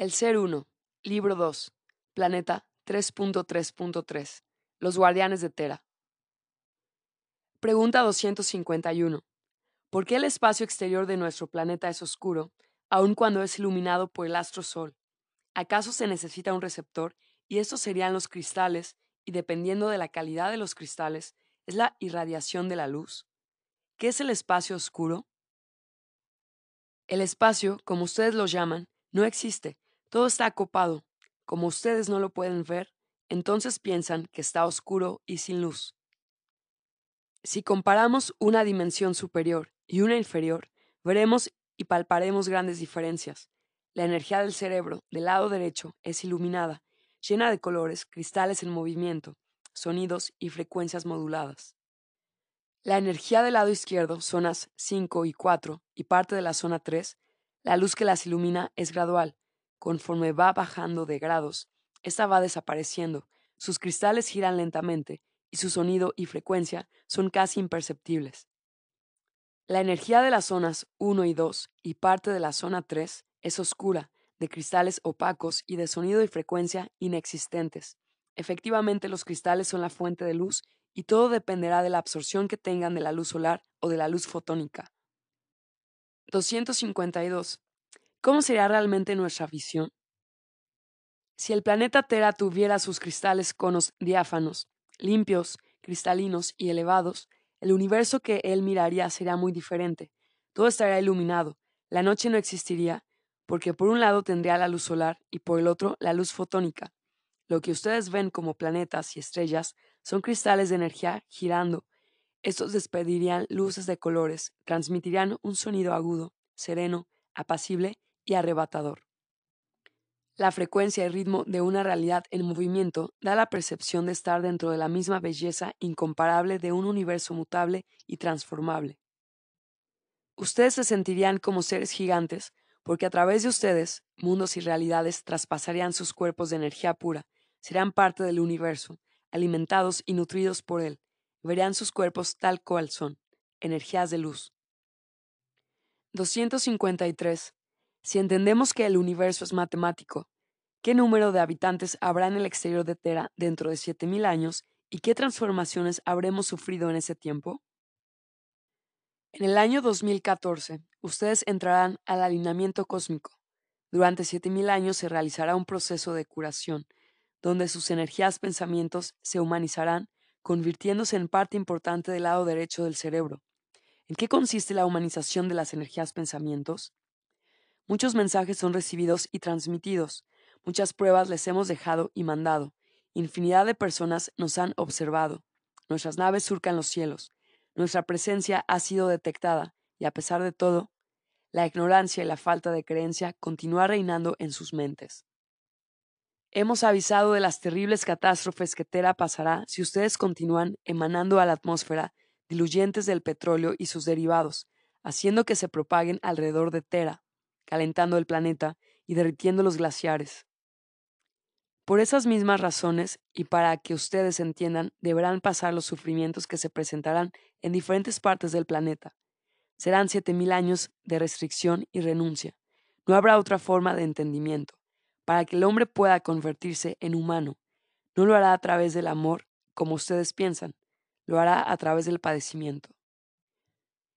El Ser 1, Libro 2, Planeta 3.3.3, Los Guardianes de Tera. Pregunta 251. ¿Por qué el espacio exterior de nuestro planeta es oscuro, aun cuando es iluminado por el astro Sol? ¿Acaso se necesita un receptor y estos serían los cristales y dependiendo de la calidad de los cristales, es la irradiación de la luz? ¿Qué es el espacio oscuro? El espacio, como ustedes lo llaman, no existe, todo está acopado. Como ustedes no lo pueden ver, entonces piensan que está oscuro y sin luz. Si comparamos una dimensión superior y una inferior, veremos y palparemos grandes diferencias. La energía del cerebro del lado derecho es iluminada, llena de colores, cristales en movimiento, sonidos y frecuencias moduladas. La energía del lado izquierdo, zonas 5 y 4 y parte de la zona 3, la luz que las ilumina es gradual. Conforme va bajando de grados, esta va desapareciendo, sus cristales giran lentamente y su sonido y frecuencia son casi imperceptibles. La energía de las zonas 1 y 2 y parte de la zona 3 es oscura, de cristales opacos y de sonido y frecuencia inexistentes. Efectivamente, los cristales son la fuente de luz y todo dependerá de la absorción que tengan de la luz solar o de la luz fotónica. 252. ¿Cómo sería realmente nuestra visión? Si el planeta Tera tuviera sus cristales conos diáfanos, limpios, cristalinos y elevados, el universo que él miraría sería muy diferente. Todo estaría iluminado, la noche no existiría, porque por un lado tendría la luz solar y por el otro la luz fotónica. Lo que ustedes ven como planetas y estrellas son cristales de energía girando. Estos despedirían luces de colores, transmitirían un sonido agudo, sereno, apacible y arrebatador. La frecuencia y ritmo de una realidad en movimiento da la percepción de estar dentro de la misma belleza incomparable de un universo mutable y transformable. Ustedes se sentirían como seres gigantes porque a través de ustedes, mundos y realidades traspasarían sus cuerpos de energía pura, serían parte del universo, alimentados y nutridos por él, verían sus cuerpos tal cual son, energías de luz. 253. Si entendemos que el universo es matemático, ¿qué número de habitantes habrá en el exterior de Tera dentro de 7.000 años y qué transformaciones habremos sufrido en ese tiempo? En el año 2014, ustedes entrarán al alineamiento cósmico. Durante 7.000 años se realizará un proceso de curación, donde sus energías pensamientos se humanizarán, convirtiéndose en parte importante del lado derecho del cerebro. ¿En qué consiste la humanización de las energías pensamientos? Muchos mensajes son recibidos y transmitidos, muchas pruebas les hemos dejado y mandado, infinidad de personas nos han observado, nuestras naves surcan los cielos, nuestra presencia ha sido detectada, y a pesar de todo, la ignorancia y la falta de creencia continúa reinando en sus mentes. Hemos avisado de las terribles catástrofes que Tera pasará si ustedes continúan emanando a la atmósfera diluyentes del petróleo y sus derivados, haciendo que se propaguen alrededor de Tera, calentando el planeta y derritiendo los glaciares. Por esas mismas razones, y para que ustedes entiendan, deberán pasar los sufrimientos que se presentarán en diferentes partes del planeta. Serán siete mil años de restricción y renuncia. No habrá otra forma de entendimiento para que el hombre pueda convertirse en humano. No lo hará a través del amor, como ustedes piensan, lo hará a través del padecimiento.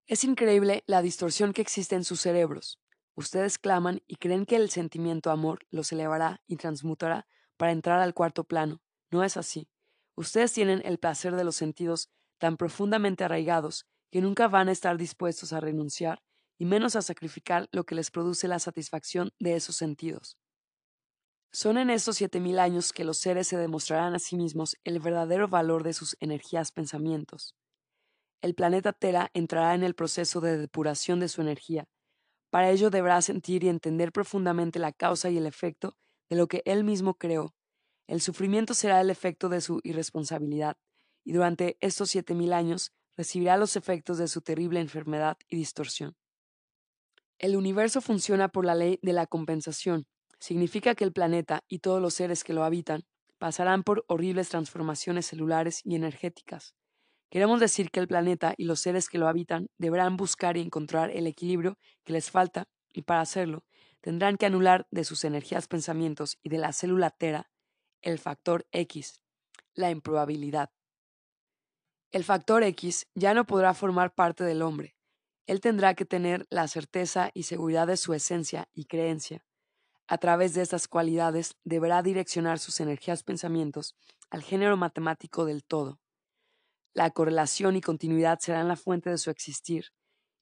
Es increíble la distorsión que existe en sus cerebros. Ustedes claman y creen que el sentimiento amor los elevará y transmutará para entrar al cuarto plano. No es así. Ustedes tienen el placer de los sentidos tan profundamente arraigados que nunca van a estar dispuestos a renunciar y menos a sacrificar lo que les produce la satisfacción de esos sentidos. Son en estos siete mil años que los seres se demostrarán a sí mismos el verdadero valor de sus energías pensamientos. El planeta Tera entrará en el proceso de depuración de su energía. Para ello deberá sentir y entender profundamente la causa y el efecto de lo que él mismo creó. El sufrimiento será el efecto de su irresponsabilidad, y durante estos siete mil años recibirá los efectos de su terrible enfermedad y distorsión. El universo funciona por la ley de la compensación, significa que el planeta y todos los seres que lo habitan pasarán por horribles transformaciones celulares y energéticas. Queremos decir que el planeta y los seres que lo habitan deberán buscar y encontrar el equilibrio que les falta y para hacerlo tendrán que anular de sus energías pensamientos y de la célula tera el factor X, la improbabilidad. El factor X ya no podrá formar parte del hombre. Él tendrá que tener la certeza y seguridad de su esencia y creencia. A través de estas cualidades deberá direccionar sus energías pensamientos al género matemático del todo. La correlación y continuidad serán la fuente de su existir,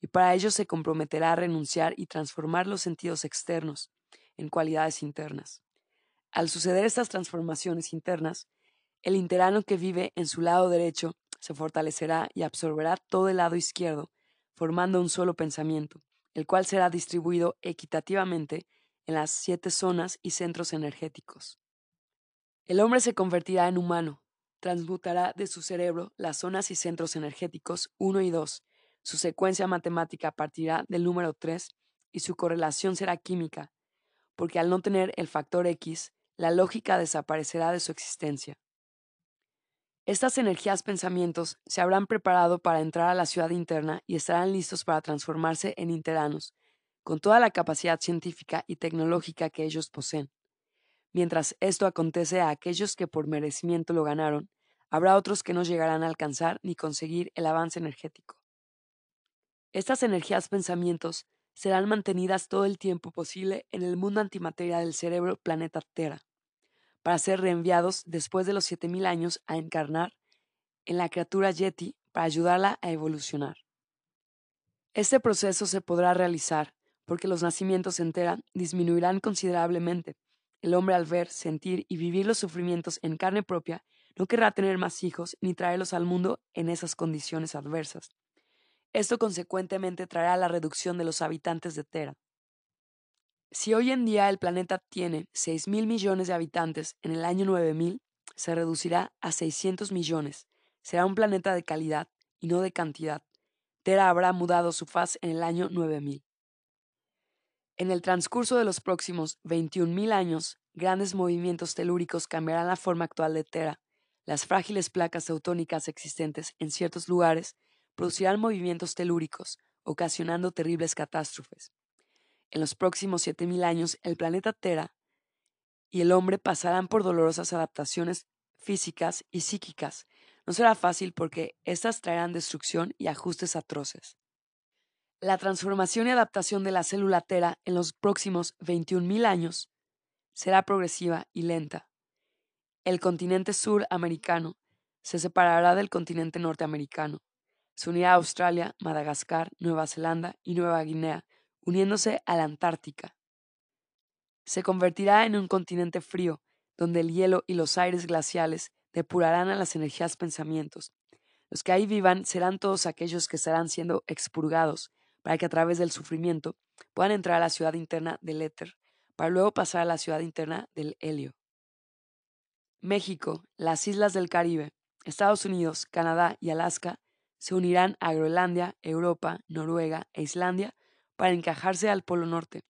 y para ello se comprometerá a renunciar y transformar los sentidos externos en cualidades internas. Al suceder estas transformaciones internas, el interano que vive en su lado derecho se fortalecerá y absorberá todo el lado izquierdo, formando un solo pensamiento, el cual será distribuido equitativamente en las siete zonas y centros energéticos. El hombre se convertirá en humano, transmutará de su cerebro las zonas y centros energéticos 1 y 2, su secuencia matemática partirá del número 3 y su correlación será química, porque al no tener el factor X, la lógica desaparecerá de su existencia. Estas energías pensamientos se habrán preparado para entrar a la ciudad interna y estarán listos para transformarse en interanos, con toda la capacidad científica y tecnológica que ellos poseen. Mientras esto acontece a aquellos que por merecimiento lo ganaron, habrá otros que no llegarán a alcanzar ni conseguir el avance energético. Estas energías pensamientos serán mantenidas todo el tiempo posible en el mundo antimateria del cerebro planeta Tera para ser reenviados después de los 7000 años a encarnar en la criatura Yeti para ayudarla a evolucionar. Este proceso se podrá realizar porque los nacimientos en Tera disminuirán considerablemente. El hombre al ver, sentir y vivir los sufrimientos en carne propia no querrá tener más hijos ni traerlos al mundo en esas condiciones adversas. Esto consecuentemente traerá la reducción de los habitantes de Tera. Si hoy en día el planeta tiene 6 mil millones de habitantes, en el año 9000 se reducirá a 600 millones. Será un planeta de calidad y no de cantidad. Tera habrá mudado su faz en el año 9000. En el transcurso de los próximos 21.000 años, grandes movimientos telúricos cambiarán la forma actual de Tera. Las frágiles placas teutónicas existentes en ciertos lugares producirán movimientos telúricos, ocasionando terribles catástrofes. En los próximos 7.000 años, el planeta Tera y el hombre pasarán por dolorosas adaptaciones físicas y psíquicas. No será fácil porque éstas traerán destrucción y ajustes atroces. La transformación y adaptación de la célula Tera en los próximos 21.000 años será progresiva y lenta. El continente suramericano se separará del continente norteamericano. Se unirá a Australia, Madagascar, Nueva Zelanda y Nueva Guinea uniéndose a la Antártica. Se convertirá en un continente frío, donde el hielo y los aires glaciales depurarán a las energías pensamientos. Los que ahí vivan serán todos aquellos que estarán siendo expurgados, para que a través del sufrimiento puedan entrar a la ciudad interna del éter, para luego pasar a la ciudad interna del helio. México, las islas del Caribe, Estados Unidos, Canadá y Alaska se unirán a Groenlandia, Europa, Noruega e Islandia para encajarse al Polo Norte.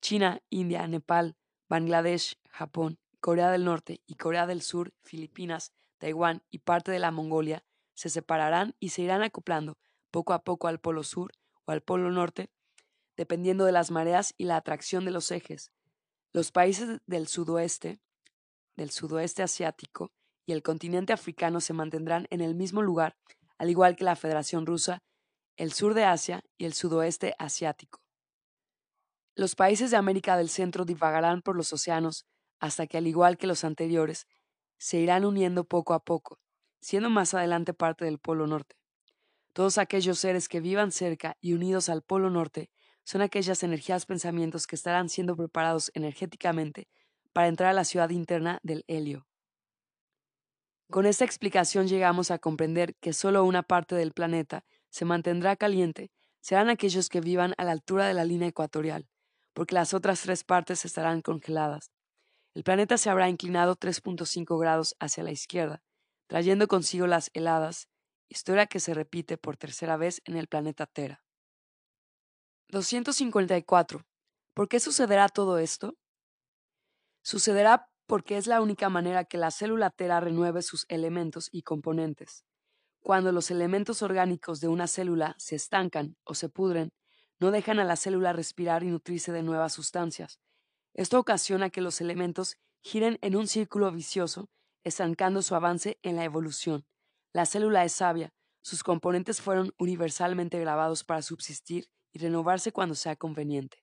China, India, Nepal, Bangladesh, Japón, Corea del Norte y Corea del Sur, Filipinas, Taiwán y parte de la Mongolia se separarán y se irán acoplando poco a poco al Polo Sur o al Polo Norte, dependiendo de las mareas y la atracción de los ejes. Los países del sudoeste, del sudoeste asiático y el continente africano se mantendrán en el mismo lugar, al igual que la Federación Rusa el sur de Asia y el sudoeste asiático. Los países de América del Centro divagarán por los océanos hasta que, al igual que los anteriores, se irán uniendo poco a poco, siendo más adelante parte del Polo Norte. Todos aquellos seres que vivan cerca y unidos al Polo Norte son aquellas energías pensamientos que estarán siendo preparados energéticamente para entrar a la ciudad interna del helio. Con esta explicación llegamos a comprender que solo una parte del planeta se mantendrá caliente serán aquellos que vivan a la altura de la línea ecuatorial, porque las otras tres partes estarán congeladas. El planeta se habrá inclinado 3.5 grados hacia la izquierda, trayendo consigo las heladas, historia que se repite por tercera vez en el planeta Tera. 254. ¿Por qué sucederá todo esto? Sucederá porque es la única manera que la célula Tera renueve sus elementos y componentes. Cuando los elementos orgánicos de una célula se estancan o se pudren, no dejan a la célula respirar y nutrirse de nuevas sustancias. Esto ocasiona que los elementos giren en un círculo vicioso, estancando su avance en la evolución. La célula es sabia, sus componentes fueron universalmente grabados para subsistir y renovarse cuando sea conveniente.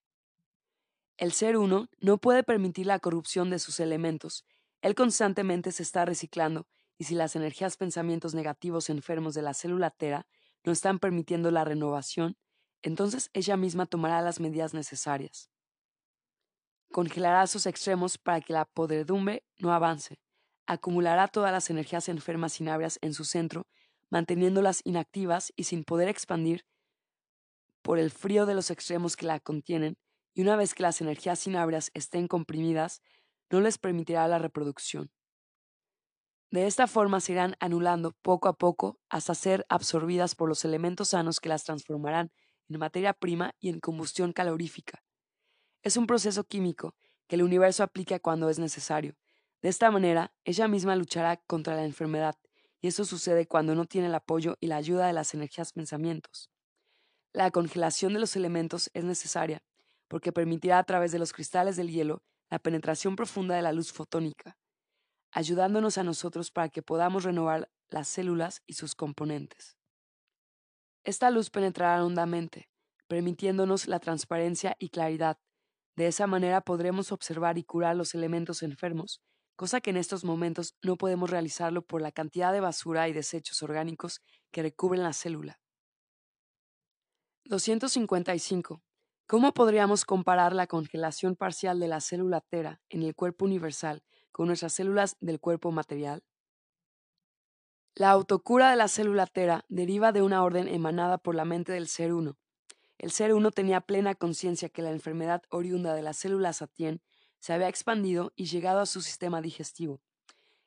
El ser uno no puede permitir la corrupción de sus elementos, él constantemente se está reciclando, y si las energías pensamientos negativos enfermos de la célula tera no están permitiendo la renovación, entonces ella misma tomará las medidas necesarias. Congelará sus extremos para que la podredumbre no avance. Acumulará todas las energías enfermas inabrias en su centro, manteniéndolas inactivas y sin poder expandir por el frío de los extremos que la contienen, y una vez que las energías inabrias estén comprimidas, no les permitirá la reproducción. De esta forma se irán anulando poco a poco hasta ser absorbidas por los elementos sanos que las transformarán en materia prima y en combustión calorífica. Es un proceso químico que el universo aplica cuando es necesario. De esta manera, ella misma luchará contra la enfermedad, y eso sucede cuando no tiene el apoyo y la ayuda de las energías pensamientos. La congelación de los elementos es necesaria, porque permitirá a través de los cristales del hielo la penetración profunda de la luz fotónica, ayudándonos a nosotros para que podamos renovar las células y sus componentes. Esta luz penetrará hondamente, permitiéndonos la transparencia y claridad. De esa manera podremos observar y curar los elementos enfermos, cosa que en estos momentos no podemos realizarlo por la cantidad de basura y desechos orgánicos que recubren la célula. 255. ¿Cómo podríamos comparar la congelación parcial de la célula tera en el cuerpo universal con nuestras células del cuerpo material? La autocura de la célula tera deriva de una orden emanada por la mente del ser uno. El ser uno tenía plena conciencia que la enfermedad oriunda de la célula satien se había expandido y llegado a su sistema digestivo.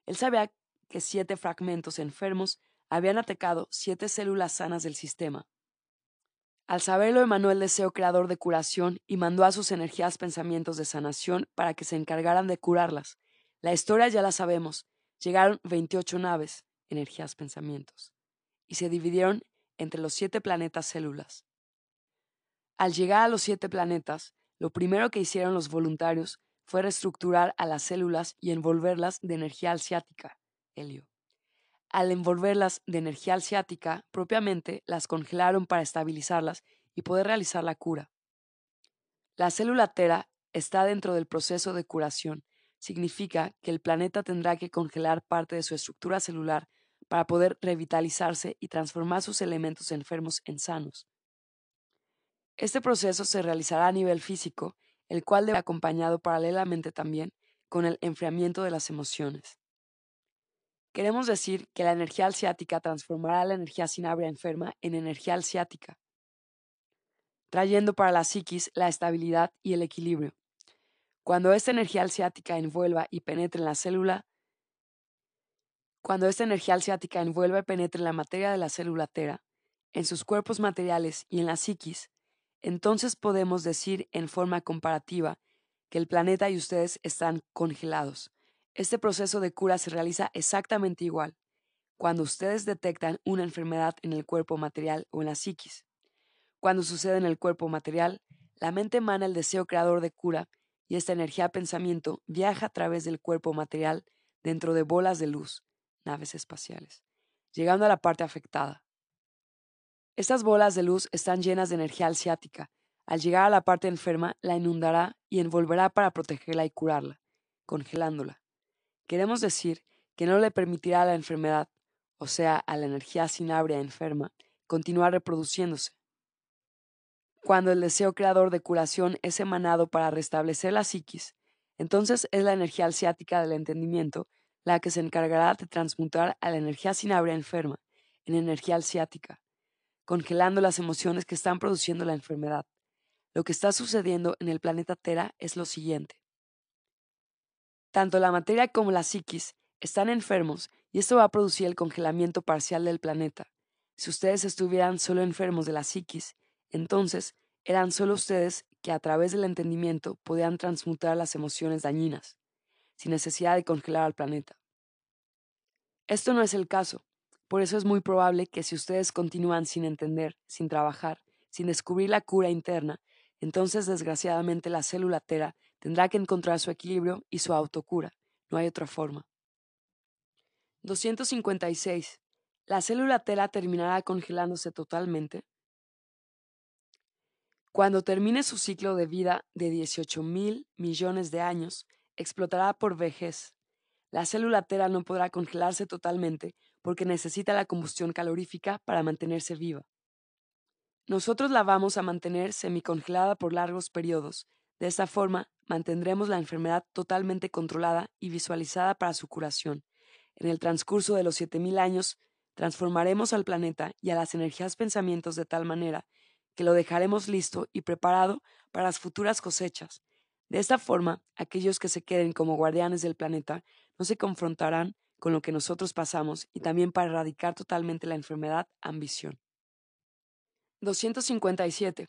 Él sabía que siete fragmentos enfermos habían atacado siete células sanas del sistema. Al saberlo emanó el deseo creador de curación y mandó a sus energías pensamientos de sanación para que se encargaran de curarlas. La historia ya la sabemos. Llegaron 28 naves, energías pensamientos, y se dividieron entre los siete planetas células. Al llegar a los siete planetas, lo primero que hicieron los voluntarios fue reestructurar a las células y envolverlas de energía alciática, helio. Al envolverlas de energía alciática, propiamente las congelaron para estabilizarlas y poder realizar la cura. La célula tera está dentro del proceso de curación. Significa que el planeta tendrá que congelar parte de su estructura celular para poder revitalizarse y transformar sus elementos enfermos en sanos. Este proceso se realizará a nivel físico, el cual debe acompañado paralelamente también con el enfriamiento de las emociones. Queremos decir que la energía alciática transformará la energía sinabria enferma en energía alciática, trayendo para la psiquis la estabilidad y el equilibrio. Cuando esta energía alciática envuelva y penetre en la célula, cuando esta energía alciática envuelva y penetre en la materia de la célula tera, en sus cuerpos materiales y en la psiquis, entonces podemos decir en forma comparativa que el planeta y ustedes están congelados, este proceso de cura se realiza exactamente igual cuando ustedes detectan una enfermedad en el cuerpo material o en la psiquis. Cuando sucede en el cuerpo material, la mente emana el deseo creador de cura y esta energía pensamiento viaja a través del cuerpo material dentro de bolas de luz, naves espaciales, llegando a la parte afectada. Estas bolas de luz están llenas de energía alciática. Al llegar a la parte enferma, la inundará y envolverá para protegerla y curarla, congelándola. Queremos decir que no le permitirá a la enfermedad, o sea, a la energía sinabria enferma, continuar reproduciéndose. Cuando el deseo creador de curación es emanado para restablecer la psiquis, entonces es la energía alciática del entendimiento la que se encargará de transmutar a la energía sinabria enferma en energía alciática, congelando las emociones que están produciendo la enfermedad. Lo que está sucediendo en el planeta Tera es lo siguiente. Tanto la materia como la psiquis están enfermos y esto va a producir el congelamiento parcial del planeta. Si ustedes estuvieran solo enfermos de la psiquis, entonces eran solo ustedes que a través del entendimiento podían transmutar las emociones dañinas, sin necesidad de congelar al planeta. Esto no es el caso, por eso es muy probable que si ustedes continúan sin entender, sin trabajar, sin descubrir la cura interna, entonces desgraciadamente la célula tera tendrá que encontrar su equilibrio y su autocura. No hay otra forma. 256. ¿La célula tera terminará congelándose totalmente? Cuando termine su ciclo de vida de 18 mil millones de años, explotará por vejez. La célula tera no podrá congelarse totalmente porque necesita la combustión calorífica para mantenerse viva. Nosotros la vamos a mantener semicongelada por largos periodos. De esta forma, mantendremos la enfermedad totalmente controlada y visualizada para su curación. En el transcurso de los 7000 años, transformaremos al planeta y a las energías pensamientos de tal manera que lo dejaremos listo y preparado para las futuras cosechas. De esta forma, aquellos que se queden como guardianes del planeta no se confrontarán con lo que nosotros pasamos y también para erradicar totalmente la enfermedad ambición. 257.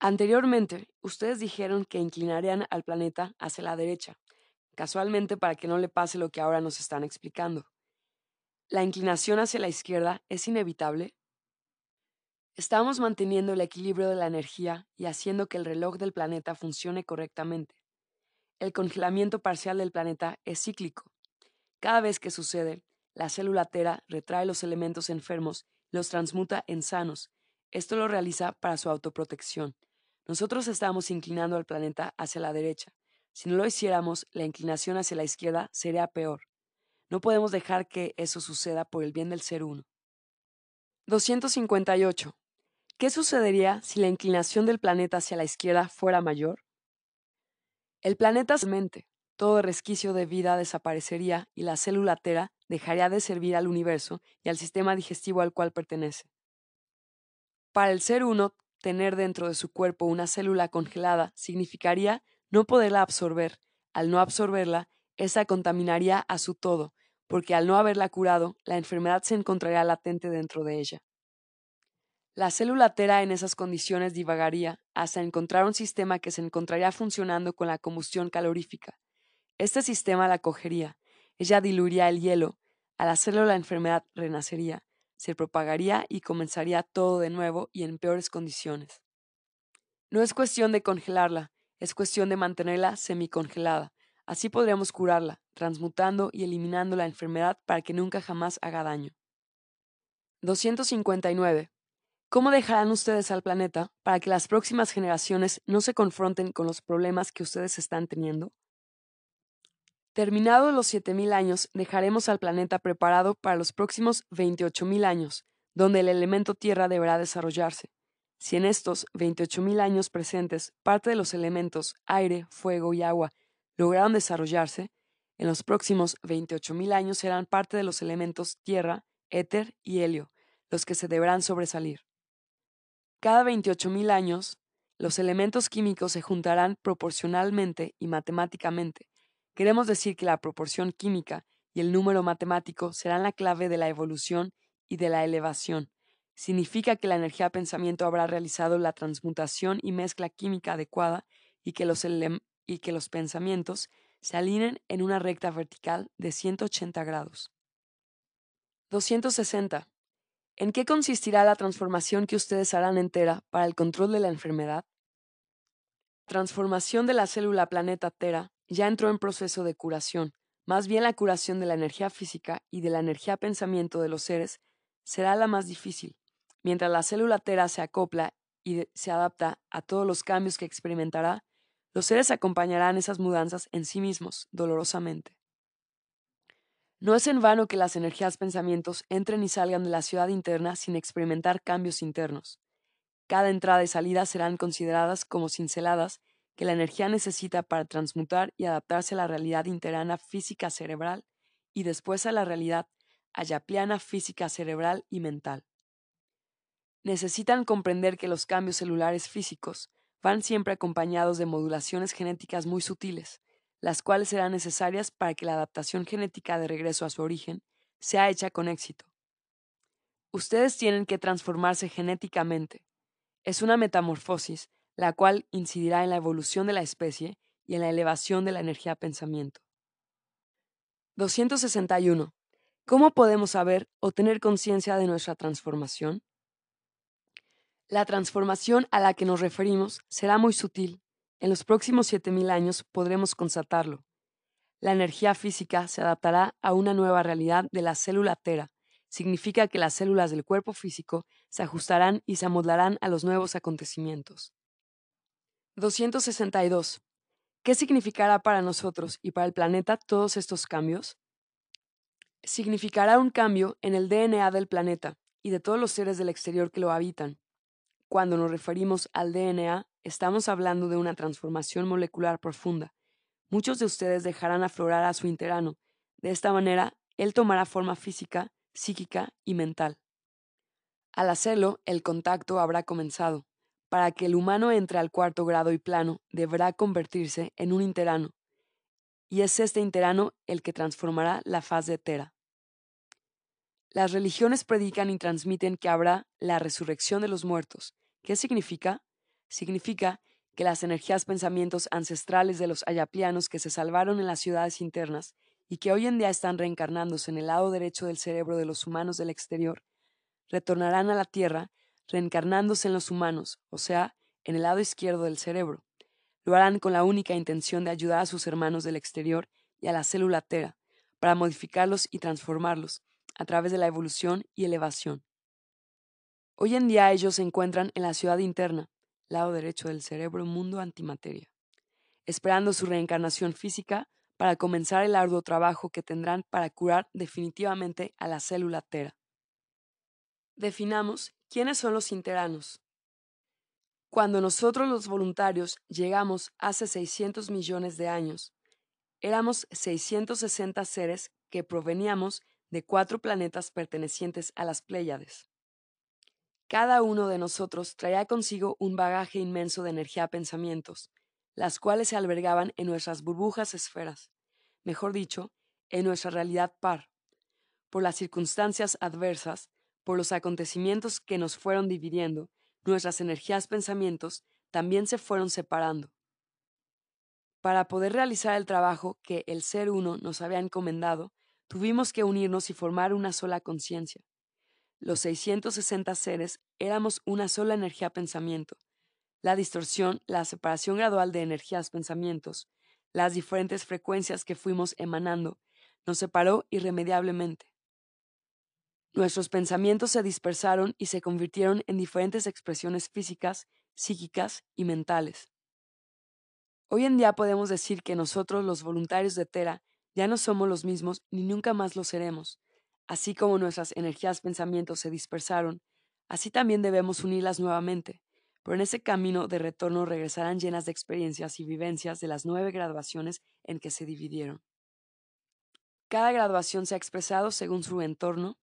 Anteriormente, ustedes dijeron que inclinarían al planeta hacia la derecha, casualmente para que no le pase lo que ahora nos están explicando. ¿La inclinación hacia la izquierda es inevitable? Estamos manteniendo el equilibrio de la energía y haciendo que el reloj del planeta funcione correctamente. El congelamiento parcial del planeta es cíclico. Cada vez que sucede, la célula tera retrae los elementos enfermos y los transmuta en sanos. Esto lo realiza para su autoprotección. Nosotros estamos inclinando al planeta hacia la derecha. Si no lo hiciéramos, la inclinación hacia la izquierda sería peor. No podemos dejar que eso suceda por el bien del ser uno. 258. ¿Qué sucedería si la inclinación del planeta hacia la izquierda fuera mayor? El planeta mente, todo resquicio de vida desaparecería y la célula tera dejaría de servir al universo y al sistema digestivo al cual pertenece. Para el ser uno, tener dentro de su cuerpo una célula congelada significaría no poderla absorber. Al no absorberla, esa contaminaría a su todo, porque al no haberla curado, la enfermedad se encontraría latente dentro de ella. La célula tera en esas condiciones divagaría hasta encontrar un sistema que se encontraría funcionando con la combustión calorífica. Este sistema la cogería, ella diluiría el hielo, al hacerlo la enfermedad renacería, se propagaría y comenzaría todo de nuevo y en peores condiciones. No es cuestión de congelarla, es cuestión de mantenerla semicongelada. Así podríamos curarla, transmutando y eliminando la enfermedad para que nunca jamás haga daño. 259. ¿Cómo dejarán ustedes al planeta para que las próximas generaciones no se confronten con los problemas que ustedes están teniendo? Terminados los 7.000 años, dejaremos al planeta preparado para los próximos 28.000 años, donde el elemento Tierra deberá desarrollarse. Si en estos 28.000 años presentes parte de los elementos aire, fuego y agua lograron desarrollarse, en los próximos 28.000 años serán parte de los elementos tierra, éter y helio, los que se deberán sobresalir. Cada 28.000 años, los elementos químicos se juntarán proporcionalmente y matemáticamente. Queremos decir que la proporción química y el número matemático serán la clave de la evolución y de la elevación. Significa que la energía pensamiento habrá realizado la transmutación y mezcla química adecuada y que los, y que los pensamientos se alineen en una recta vertical de 180 grados. 260. ¿En qué consistirá la transformación que ustedes harán entera para el control de la enfermedad? Transformación de la célula planeta Tera ya entró en proceso de curación. Más bien la curación de la energía física y de la energía pensamiento de los seres será la más difícil. Mientras la célula Tera se acopla y se adapta a todos los cambios que experimentará, los seres acompañarán esas mudanzas en sí mismos, dolorosamente. No es en vano que las energías pensamientos entren y salgan de la ciudad interna sin experimentar cambios internos. Cada entrada y salida serán consideradas como cinceladas que la energía necesita para transmutar y adaptarse a la realidad interna física cerebral y después a la realidad ayapliana física cerebral y mental. Necesitan comprender que los cambios celulares físicos van siempre acompañados de modulaciones genéticas muy sutiles, las cuales serán necesarias para que la adaptación genética de regreso a su origen sea hecha con éxito. Ustedes tienen que transformarse genéticamente. Es una metamorfosis la cual incidirá en la evolución de la especie y en la elevación de la energía pensamiento. 261. ¿Cómo podemos saber o tener conciencia de nuestra transformación? La transformación a la que nos referimos será muy sutil. En los próximos 7.000 años podremos constatarlo. La energía física se adaptará a una nueva realidad de la célula tera. Significa que las células del cuerpo físico se ajustarán y se amoldarán a los nuevos acontecimientos. 262. ¿Qué significará para nosotros y para el planeta todos estos cambios? Significará un cambio en el DNA del planeta y de todos los seres del exterior que lo habitan. Cuando nos referimos al DNA, estamos hablando de una transformación molecular profunda. Muchos de ustedes dejarán aflorar a su interano. De esta manera, él tomará forma física, psíquica y mental. Al hacerlo, el contacto habrá comenzado. Para que el humano entre al cuarto grado y plano, deberá convertirse en un interano. Y es este interano el que transformará la faz de Tera. Las religiones predican y transmiten que habrá la resurrección de los muertos. ¿Qué significa? Significa que las energías pensamientos ancestrales de los ayaplianos que se salvaron en las ciudades internas y que hoy en día están reencarnándose en el lado derecho del cerebro de los humanos del exterior, retornarán a la Tierra reencarnándose en los humanos, o sea, en el lado izquierdo del cerebro. Lo harán con la única intención de ayudar a sus hermanos del exterior y a la célula Tera, para modificarlos y transformarlos, a través de la evolución y elevación. Hoy en día ellos se encuentran en la ciudad interna, lado derecho del cerebro mundo antimateria, esperando su reencarnación física para comenzar el arduo trabajo que tendrán para curar definitivamente a la célula Tera. Definamos quiénes son los interanos. Cuando nosotros los voluntarios llegamos hace 600 millones de años, éramos 660 seres que proveníamos de cuatro planetas pertenecientes a las Pléyades. Cada uno de nosotros traía consigo un bagaje inmenso de energía pensamientos, las cuales se albergaban en nuestras burbujas esferas, mejor dicho, en nuestra realidad par. Por las circunstancias adversas, por los acontecimientos que nos fueron dividiendo, nuestras energías pensamientos también se fueron separando. Para poder realizar el trabajo que el Ser Uno nos había encomendado, tuvimos que unirnos y formar una sola conciencia. Los 660 seres éramos una sola energía pensamiento. La distorsión, la separación gradual de energías pensamientos, las diferentes frecuencias que fuimos emanando, nos separó irremediablemente. Nuestros pensamientos se dispersaron y se convirtieron en diferentes expresiones físicas, psíquicas y mentales. Hoy en día podemos decir que nosotros, los voluntarios de Tera, ya no somos los mismos ni nunca más lo seremos. Así como nuestras energías pensamientos se dispersaron, así también debemos unirlas nuevamente, pero en ese camino de retorno regresarán llenas de experiencias y vivencias de las nueve graduaciones en que se dividieron. Cada graduación se ha expresado según su entorno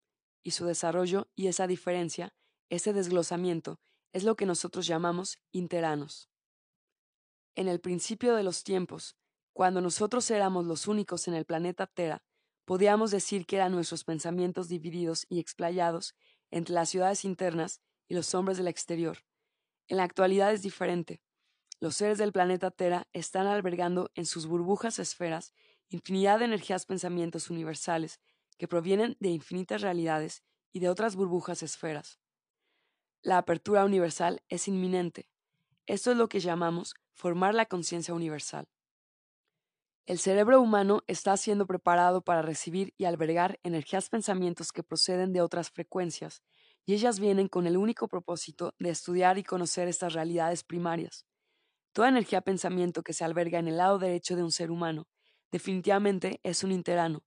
y su desarrollo y esa diferencia, ese desglosamiento, es lo que nosotros llamamos interanos. En el principio de los tiempos, cuando nosotros éramos los únicos en el planeta Tera, podíamos decir que eran nuestros pensamientos divididos y explayados entre las ciudades internas y los hombres del exterior. En la actualidad es diferente. Los seres del planeta Tera están albergando en sus burbujas esferas infinidad de energías pensamientos universales que provienen de infinitas realidades y de otras burbujas esferas. La apertura universal es inminente. Esto es lo que llamamos formar la conciencia universal. El cerebro humano está siendo preparado para recibir y albergar energías pensamientos que proceden de otras frecuencias, y ellas vienen con el único propósito de estudiar y conocer estas realidades primarias. Toda energía pensamiento que se alberga en el lado derecho de un ser humano definitivamente es un interano,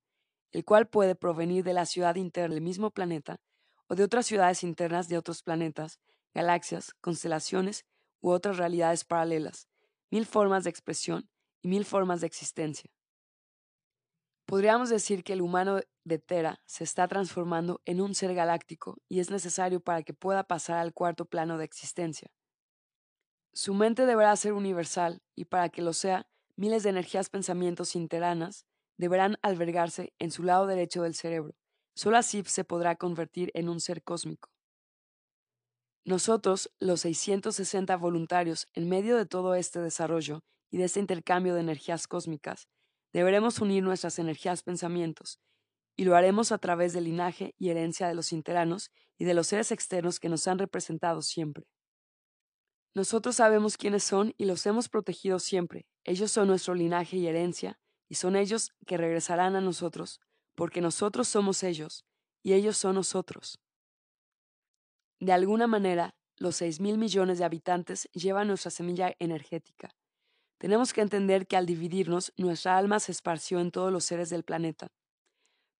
el cual puede provenir de la ciudad interna del mismo planeta o de otras ciudades internas de otros planetas, galaxias, constelaciones u otras realidades paralelas, mil formas de expresión y mil formas de existencia. Podríamos decir que el humano de Tera se está transformando en un ser galáctico y es necesario para que pueda pasar al cuarto plano de existencia. Su mente deberá ser universal y para que lo sea, miles de energías pensamientos interanas deberán albergarse en su lado derecho del cerebro. Solo así se podrá convertir en un ser cósmico. Nosotros, los 660 voluntarios, en medio de todo este desarrollo, y de este intercambio de energías cósmicas, deberemos unir nuestras energías pensamientos, y lo haremos a través del linaje y herencia de los interanos y de los seres externos que nos han representado siempre. Nosotros sabemos quiénes son y los hemos protegido siempre. Ellos son nuestro linaje y herencia, y son ellos que regresarán a nosotros, porque nosotros somos ellos, y ellos son nosotros. De alguna manera, los seis mil millones de habitantes llevan nuestra semilla energética. Tenemos que entender que al dividirnos, nuestra alma se esparció en todos los seres del planeta,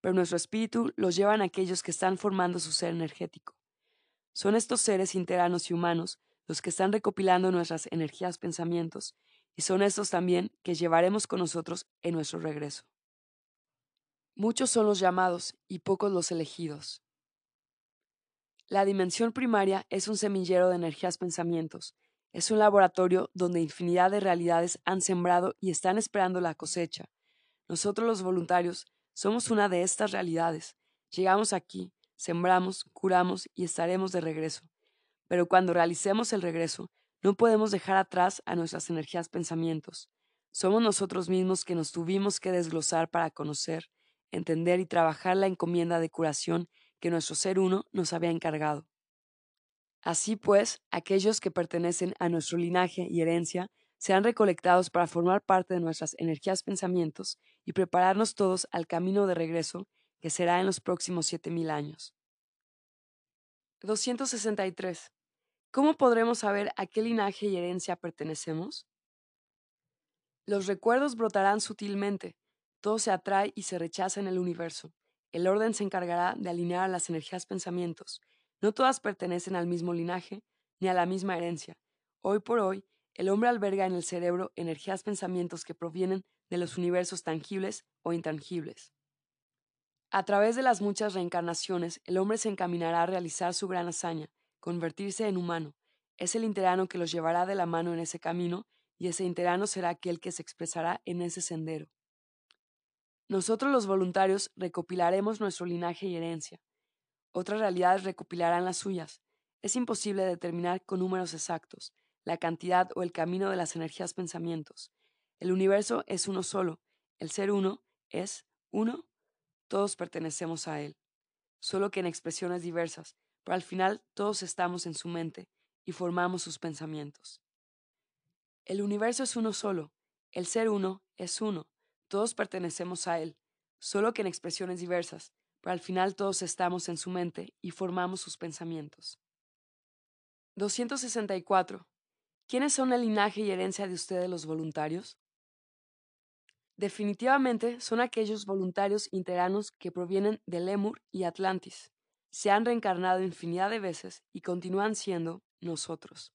pero nuestro espíritu los llevan aquellos que están formando su ser energético. Son estos seres interanos y humanos los que están recopilando nuestras energías pensamientos, y son estos también que llevaremos con nosotros en nuestro regreso. Muchos son los llamados y pocos los elegidos. La dimensión primaria es un semillero de energías pensamientos, es un laboratorio donde infinidad de realidades han sembrado y están esperando la cosecha. Nosotros los voluntarios somos una de estas realidades. Llegamos aquí, sembramos, curamos y estaremos de regreso. Pero cuando realicemos el regreso, no podemos dejar atrás a nuestras energías pensamientos. Somos nosotros mismos que nos tuvimos que desglosar para conocer, entender y trabajar la encomienda de curación que nuestro ser uno nos había encargado. Así pues, aquellos que pertenecen a nuestro linaje y herencia sean recolectados para formar parte de nuestras energías pensamientos y prepararnos todos al camino de regreso que será en los próximos siete mil años. 263. ¿Cómo podremos saber a qué linaje y herencia pertenecemos? Los recuerdos brotarán sutilmente, todo se atrae y se rechaza en el universo. El orden se encargará de alinear a las energías pensamientos. No todas pertenecen al mismo linaje ni a la misma herencia. Hoy por hoy, el hombre alberga en el cerebro energías pensamientos que provienen de los universos tangibles o intangibles. A través de las muchas reencarnaciones, el hombre se encaminará a realizar su gran hazaña, convertirse en humano. Es el interano que los llevará de la mano en ese camino, y ese interano será aquel que se expresará en ese sendero. Nosotros los voluntarios recopilaremos nuestro linaje y herencia. Otras realidades recopilarán las suyas. Es imposible determinar con números exactos la cantidad o el camino de las energías pensamientos. El universo es uno solo. El ser uno es uno. Todos pertenecemos a él. Solo que en expresiones diversas, pero al final todos estamos en su mente y formamos sus pensamientos. El universo es uno solo. El ser uno es uno. Todos pertenecemos a Él, solo que en expresiones diversas, pero al final todos estamos en su mente y formamos sus pensamientos. 264. ¿Quiénes son el linaje y herencia de ustedes los voluntarios? Definitivamente son aquellos voluntarios interanos que provienen de Lemur y Atlantis. Se han reencarnado infinidad de veces y continúan siendo nosotros.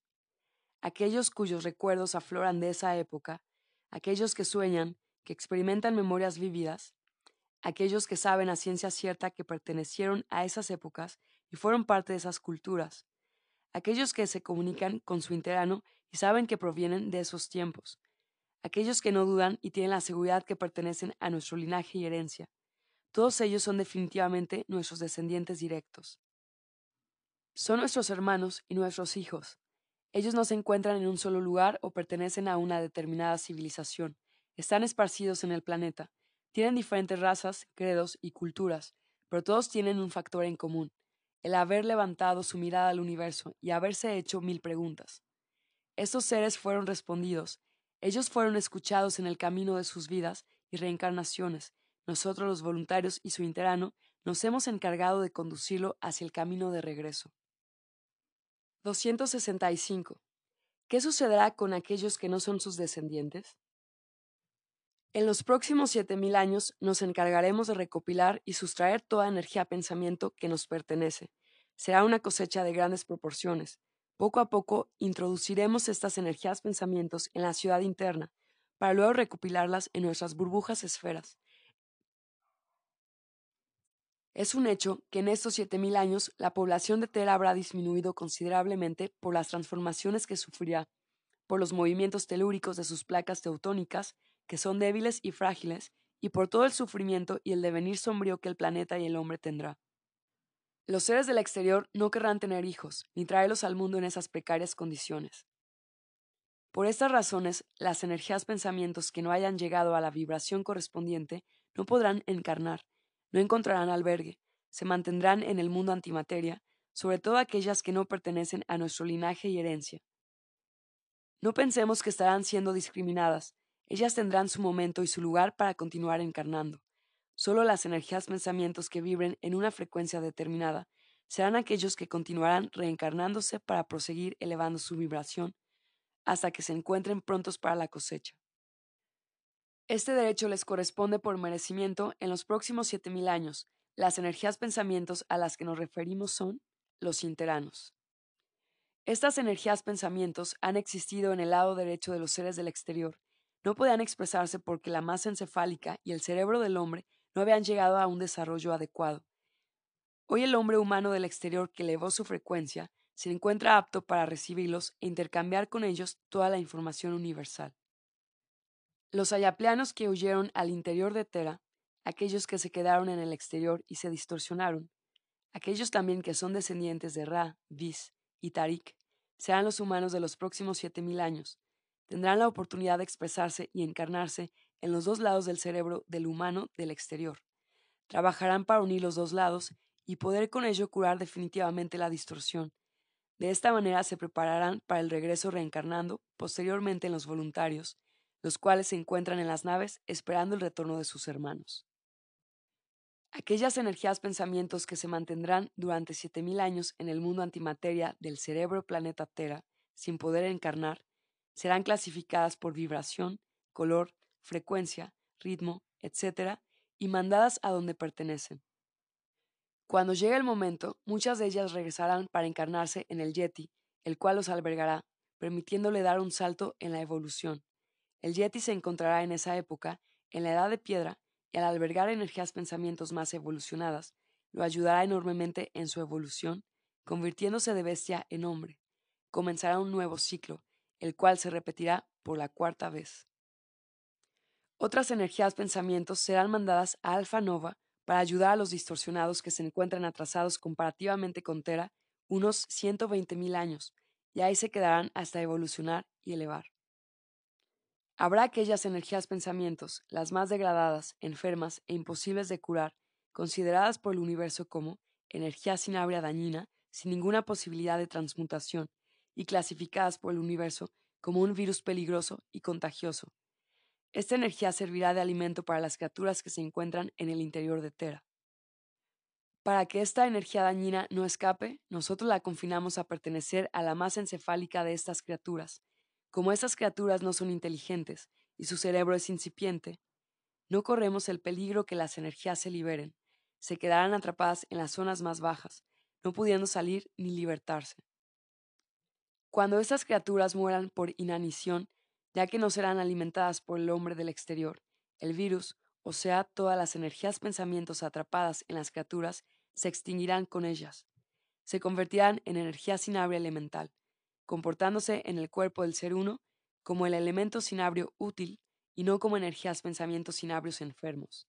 Aquellos cuyos recuerdos afloran de esa época, aquellos que sueñan, que experimentan memorias vívidas, aquellos que saben a ciencia cierta que pertenecieron a esas épocas y fueron parte de esas culturas, aquellos que se comunican con su interano y saben que provienen de esos tiempos, aquellos que no dudan y tienen la seguridad que pertenecen a nuestro linaje y herencia. Todos ellos son definitivamente nuestros descendientes directos. Son nuestros hermanos y nuestros hijos. Ellos no se encuentran en un solo lugar o pertenecen a una determinada civilización. Están esparcidos en el planeta. Tienen diferentes razas, credos y culturas, pero todos tienen un factor en común, el haber levantado su mirada al universo y haberse hecho mil preguntas. Estos seres fueron respondidos, ellos fueron escuchados en el camino de sus vidas y reencarnaciones. Nosotros los voluntarios y su interano nos hemos encargado de conducirlo hacia el camino de regreso. 265. ¿Qué sucederá con aquellos que no son sus descendientes? En los próximos siete mil años nos encargaremos de recopilar y sustraer toda energía pensamiento que nos pertenece. Será una cosecha de grandes proporciones. Poco a poco introduciremos estas energías pensamientos en la ciudad interna, para luego recopilarlas en nuestras burbujas esferas. Es un hecho que en estos siete mil años la población de Tera habrá disminuido considerablemente por las transformaciones que sufrirá, por los movimientos telúricos de sus placas teutónicas que son débiles y frágiles, y por todo el sufrimiento y el devenir sombrío que el planeta y el hombre tendrá. Los seres del exterior no querrán tener hijos, ni traerlos al mundo en esas precarias condiciones. Por estas razones, las energías pensamientos que no hayan llegado a la vibración correspondiente no podrán encarnar, no encontrarán albergue, se mantendrán en el mundo antimateria, sobre todo aquellas que no pertenecen a nuestro linaje y herencia. No pensemos que estarán siendo discriminadas, ellas tendrán su momento y su lugar para continuar encarnando. Solo las energías pensamientos que vibren en una frecuencia determinada serán aquellos que continuarán reencarnándose para proseguir elevando su vibración hasta que se encuentren prontos para la cosecha. Este derecho les corresponde por merecimiento en los próximos 7000 años. Las energías pensamientos a las que nos referimos son los interanos. Estas energías pensamientos han existido en el lado derecho de los seres del exterior. No podían expresarse porque la masa encefálica y el cerebro del hombre no habían llegado a un desarrollo adecuado. Hoy el hombre humano del exterior que elevó su frecuencia se encuentra apto para recibirlos e intercambiar con ellos toda la información universal. Los ayapleanos que huyeron al interior de Tera, aquellos que se quedaron en el exterior y se distorsionaron, aquellos también que son descendientes de Ra, Vis y Tarik, serán los humanos de los próximos siete mil años. Tendrán la oportunidad de expresarse y encarnarse en los dos lados del cerebro del humano del exterior. Trabajarán para unir los dos lados y poder con ello curar definitivamente la distorsión. De esta manera se prepararán para el regreso reencarnando posteriormente en los voluntarios, los cuales se encuentran en las naves esperando el retorno de sus hermanos. Aquellas energías pensamientos que se mantendrán durante 7000 años en el mundo antimateria del cerebro planeta Tera, sin poder encarnar, serán clasificadas por vibración, color, frecuencia, ritmo, etc., y mandadas a donde pertenecen. Cuando llegue el momento, muchas de ellas regresarán para encarnarse en el Yeti, el cual los albergará, permitiéndole dar un salto en la evolución. El Yeti se encontrará en esa época, en la edad de piedra, y al albergar energías pensamientos más evolucionadas, lo ayudará enormemente en su evolución, convirtiéndose de bestia en hombre. Comenzará un nuevo ciclo, el cual se repetirá por la cuarta vez. Otras energías pensamientos serán mandadas a Alfa Nova para ayudar a los distorsionados que se encuentran atrasados comparativamente con Tera unos 120.000 años, y ahí se quedarán hasta evolucionar y elevar. Habrá aquellas energías pensamientos, las más degradadas, enfermas e imposibles de curar, consideradas por el universo como energía sin área dañina, sin ninguna posibilidad de transmutación, y clasificadas por el universo como un virus peligroso y contagioso, esta energía servirá de alimento para las criaturas que se encuentran en el interior de Tera. Para que esta energía dañina no escape, nosotros la confinamos a pertenecer a la masa encefálica de estas criaturas. Como estas criaturas no son inteligentes y su cerebro es incipiente, no corremos el peligro que las energías se liberen, se quedarán atrapadas en las zonas más bajas, no pudiendo salir ni libertarse. Cuando estas criaturas mueran por inanición, ya que no serán alimentadas por el hombre del exterior. El virus, o sea, todas las energías pensamientos atrapadas en las criaturas, se extinguirán con ellas. Se convertirán en energía sinabria elemental, comportándose en el cuerpo del ser uno como el elemento sinabrio útil y no como energías pensamientos sinabrios enfermos.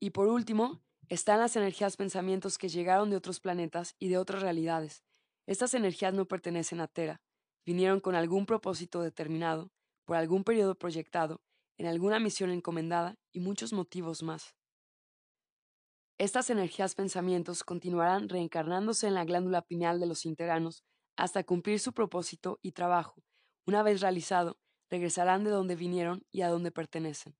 Y por último, están las energías pensamientos que llegaron de otros planetas y de otras realidades. Estas energías no pertenecen a Tera, vinieron con algún propósito determinado, por algún periodo proyectado, en alguna misión encomendada y muchos motivos más. Estas energías pensamientos continuarán reencarnándose en la glándula pineal de los interanos hasta cumplir su propósito y trabajo. Una vez realizado, regresarán de donde vinieron y a donde pertenecen.